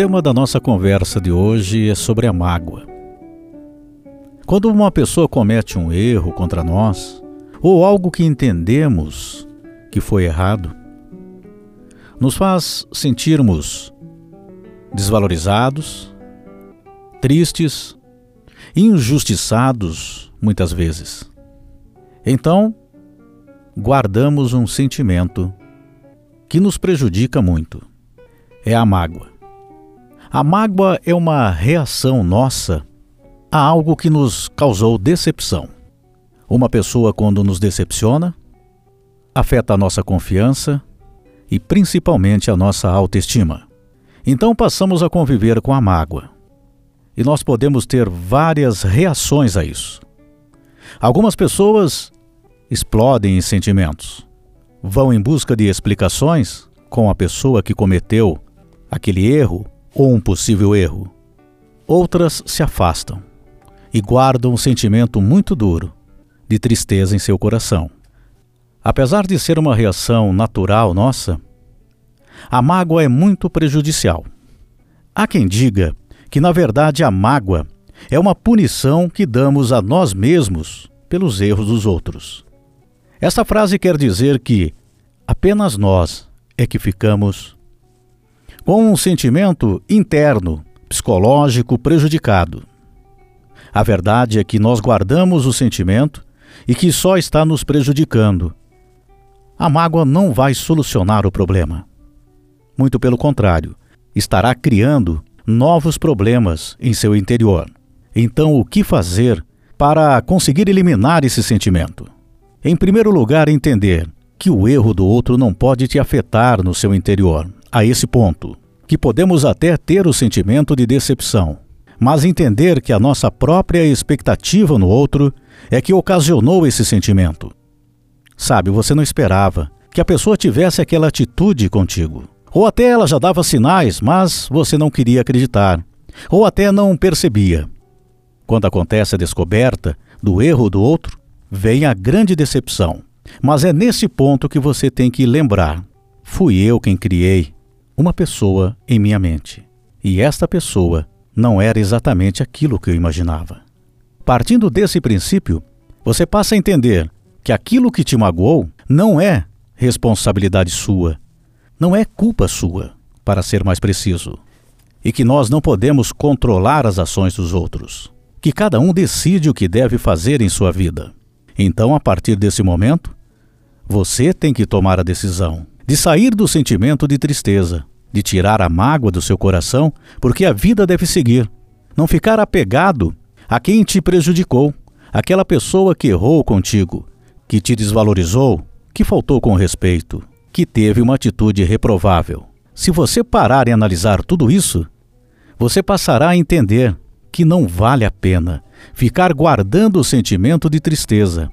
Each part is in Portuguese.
tema da nossa conversa de hoje é sobre a mágoa. Quando uma pessoa comete um erro contra nós, ou algo que entendemos que foi errado, nos faz sentirmos desvalorizados, tristes, injustiçados muitas vezes. Então, guardamos um sentimento que nos prejudica muito. É a mágoa. A mágoa é uma reação nossa a algo que nos causou decepção. Uma pessoa, quando nos decepciona, afeta a nossa confiança e principalmente a nossa autoestima. Então passamos a conviver com a mágoa. E nós podemos ter várias reações a isso. Algumas pessoas explodem em sentimentos, vão em busca de explicações com a pessoa que cometeu aquele erro ou um possível erro. Outras se afastam e guardam um sentimento muito duro de tristeza em seu coração. Apesar de ser uma reação natural nossa, a mágoa é muito prejudicial. Há quem diga que, na verdade, a mágoa é uma punição que damos a nós mesmos pelos erros dos outros. Esta frase quer dizer que apenas nós é que ficamos com um sentimento interno, psicológico prejudicado. A verdade é que nós guardamos o sentimento e que só está nos prejudicando. A mágoa não vai solucionar o problema. Muito pelo contrário, estará criando novos problemas em seu interior. Então, o que fazer para conseguir eliminar esse sentimento? Em primeiro lugar, entender que o erro do outro não pode te afetar no seu interior, a esse ponto, que podemos até ter o sentimento de decepção, mas entender que a nossa própria expectativa no outro é que ocasionou esse sentimento. Sabe, você não esperava que a pessoa tivesse aquela atitude contigo. Ou até ela já dava sinais, mas você não queria acreditar. Ou até não percebia. Quando acontece a descoberta do erro do outro, vem a grande decepção. Mas é nesse ponto que você tem que lembrar: fui eu quem criei uma pessoa em minha mente. E esta pessoa não era exatamente aquilo que eu imaginava. Partindo desse princípio, você passa a entender que aquilo que te magoou não é responsabilidade sua, não é culpa sua, para ser mais preciso, e que nós não podemos controlar as ações dos outros, que cada um decide o que deve fazer em sua vida. Então, a partir desse momento, você tem que tomar a decisão de sair do sentimento de tristeza, de tirar a mágoa do seu coração, porque a vida deve seguir. Não ficar apegado a quem te prejudicou, aquela pessoa que errou contigo, que te desvalorizou, que faltou com respeito, que teve uma atitude reprovável. Se você parar e analisar tudo isso, você passará a entender que não vale a pena ficar guardando o sentimento de tristeza,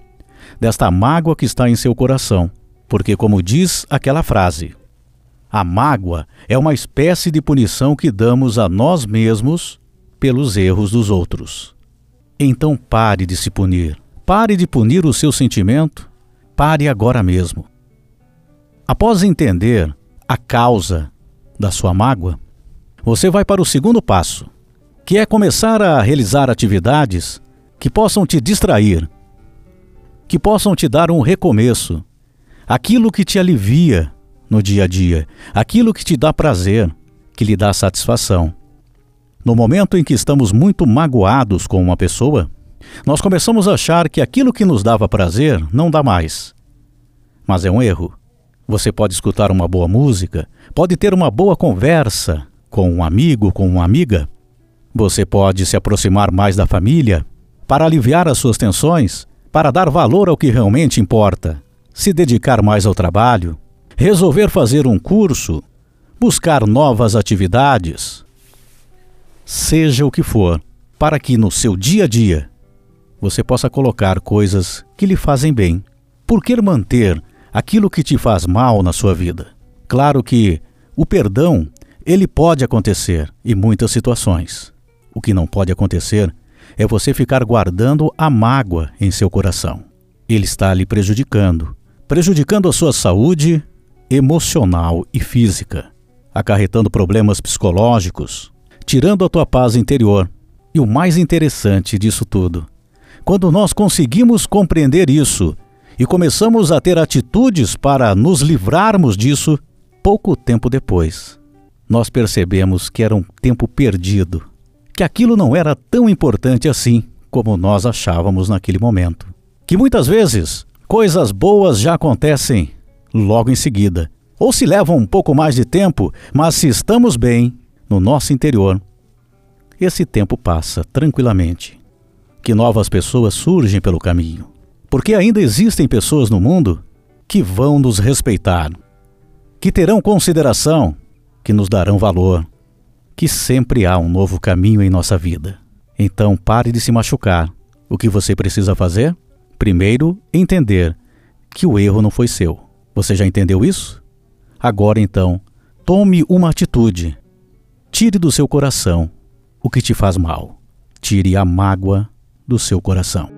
desta mágoa que está em seu coração, porque, como diz aquela frase, a mágoa é uma espécie de punição que damos a nós mesmos pelos erros dos outros. Então pare de se punir, pare de punir o seu sentimento, pare agora mesmo. Após entender a causa da sua mágoa, você vai para o segundo passo, que é começar a realizar atividades que possam te distrair, que possam te dar um recomeço, aquilo que te alivia no dia a dia, aquilo que te dá prazer, que lhe dá satisfação. No momento em que estamos muito magoados com uma pessoa, nós começamos a achar que aquilo que nos dava prazer não dá mais. Mas é um erro. Você pode escutar uma boa música, pode ter uma boa conversa com um amigo, com uma amiga. Você pode se aproximar mais da família para aliviar as suas tensões, para dar valor ao que realmente importa, se dedicar mais ao trabalho, resolver fazer um curso, buscar novas atividades. Seja o que for, para que no seu dia a dia você possa colocar coisas que lhe fazem bem. Por que manter aquilo que te faz mal na sua vida. Claro que o perdão, ele pode acontecer em muitas situações. O que não pode acontecer é você ficar guardando a mágoa em seu coração. Ele está lhe prejudicando, prejudicando a sua saúde emocional e física. acarretando problemas psicológicos, tirando a tua paz interior. E o mais interessante disso tudo, quando nós conseguimos compreender isso e começamos a ter atitudes para nos livrarmos disso, pouco tempo depois, nós percebemos que era um tempo perdido, que aquilo não era tão importante assim como nós achávamos naquele momento. Que muitas vezes coisas boas já acontecem logo em seguida, ou se levam um pouco mais de tempo, mas se estamos bem no nosso interior, esse tempo passa tranquilamente. Que novas pessoas surgem pelo caminho, porque ainda existem pessoas no mundo que vão nos respeitar, que terão consideração, que nos darão valor, que sempre há um novo caminho em nossa vida. Então pare de se machucar. O que você precisa fazer? Primeiro, entender que o erro não foi seu. Você já entendeu isso? Agora então, tome uma atitude. Tire do seu coração o que te faz mal. Tire a mágoa do seu coração.